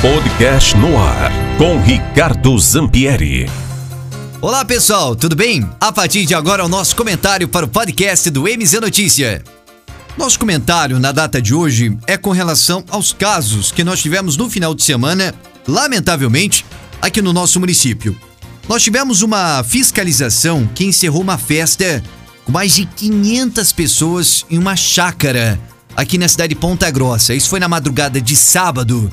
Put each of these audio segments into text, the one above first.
Podcast no ar com Ricardo Zampieri. Olá pessoal, tudo bem? A partir de agora o nosso comentário para o podcast do MZ Notícia. Nosso comentário na data de hoje é com relação aos casos que nós tivemos no final de semana, lamentavelmente, aqui no nosso município. Nós tivemos uma fiscalização que encerrou uma festa com mais de 500 pessoas em uma chácara aqui na cidade de Ponta Grossa. Isso foi na madrugada de sábado.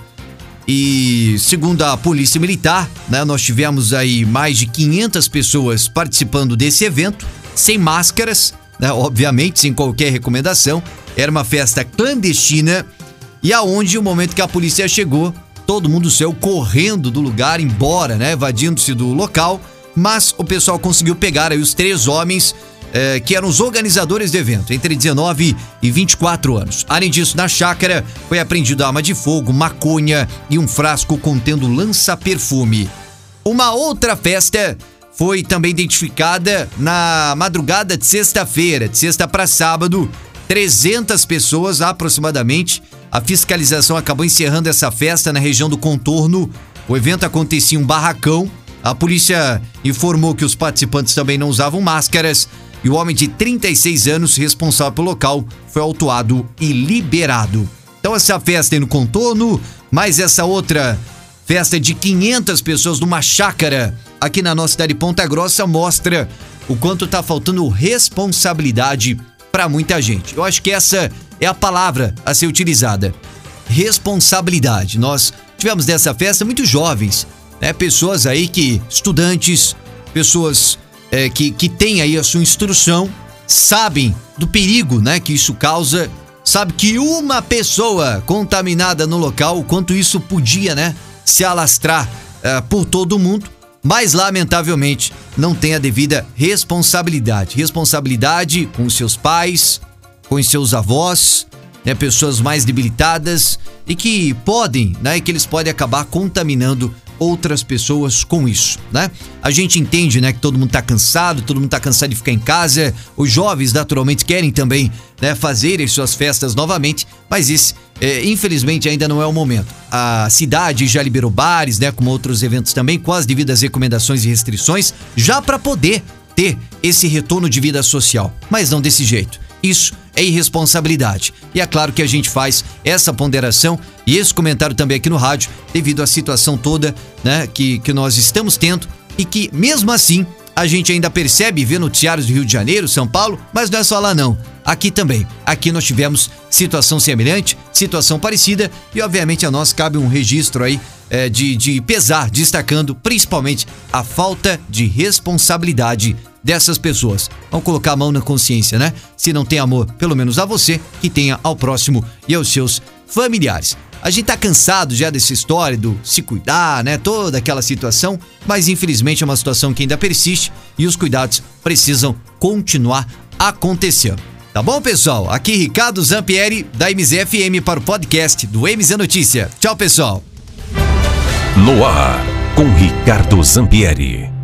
E segundo a Polícia Militar, né, nós tivemos aí mais de 500 pessoas participando desse evento, sem máscaras, né, obviamente, sem qualquer recomendação. Era uma festa clandestina e aonde, o momento que a polícia chegou, todo mundo saiu correndo do lugar, embora, né, evadindo-se do local. Mas o pessoal conseguiu pegar aí os três homens eh, que eram os organizadores do evento, entre 19 e 24 anos. Além disso, na chácara foi apreendido arma de fogo, maconha e um frasco contendo lança-perfume. Uma outra festa foi também identificada na madrugada de sexta-feira, de sexta para sábado, 300 pessoas aproximadamente. A fiscalização acabou encerrando essa festa na região do contorno. O evento acontecia em um barracão. A polícia informou que os participantes também não usavam máscaras e o homem de 36 anos, responsável pelo local, foi autuado e liberado. Então, essa festa aí no contorno, mais essa outra festa de 500 pessoas numa chácara aqui na nossa cidade de Ponta Grossa mostra o quanto tá faltando responsabilidade para muita gente. Eu acho que essa é a palavra a ser utilizada. Responsabilidade. Nós tivemos dessa festa muito jovens, né? Pessoas aí que estudantes, pessoas é, que, que têm aí a sua instrução, sabem do perigo né, que isso causa, sabe que uma pessoa contaminada no local, o quanto isso podia né, se alastrar é, por todo mundo, mas lamentavelmente não tem a devida responsabilidade. Responsabilidade com seus pais, com seus avós, né, pessoas mais debilitadas e que podem, né, que eles podem acabar contaminando outras pessoas com isso, né? A gente entende, né, que todo mundo tá cansado, todo mundo tá cansado de ficar em casa. Os jovens naturalmente querem também, né, fazerem suas festas novamente, mas esse, é, infelizmente, ainda não é o momento. A cidade já liberou bares, né, como outros eventos também, com as devidas recomendações e restrições, já para poder ter esse retorno de vida social, mas não desse jeito. Isso é irresponsabilidade. E é claro que a gente faz essa ponderação e esse comentário também aqui no rádio, devido à situação toda né, que, que nós estamos tendo e que, mesmo assim, a gente ainda percebe e vê noticiários do Rio de Janeiro, São Paulo, mas não é só lá não. Aqui também. Aqui nós tivemos situação semelhante, situação parecida e obviamente a nós cabe um registro aí é, de, de pesar, destacando principalmente a falta de responsabilidade dessas pessoas. Vamos colocar a mão na consciência, né? Se não tem amor, pelo menos a você, que tenha ao próximo e aos seus familiares. A gente tá cansado já dessa história do se cuidar, né? Toda aquela situação, mas infelizmente é uma situação que ainda persiste e os cuidados precisam continuar acontecendo. Tá bom, pessoal? Aqui Ricardo Zampieri da MZFM para o podcast do MZ Notícia. Tchau, pessoal. No ar com Ricardo Zampieri.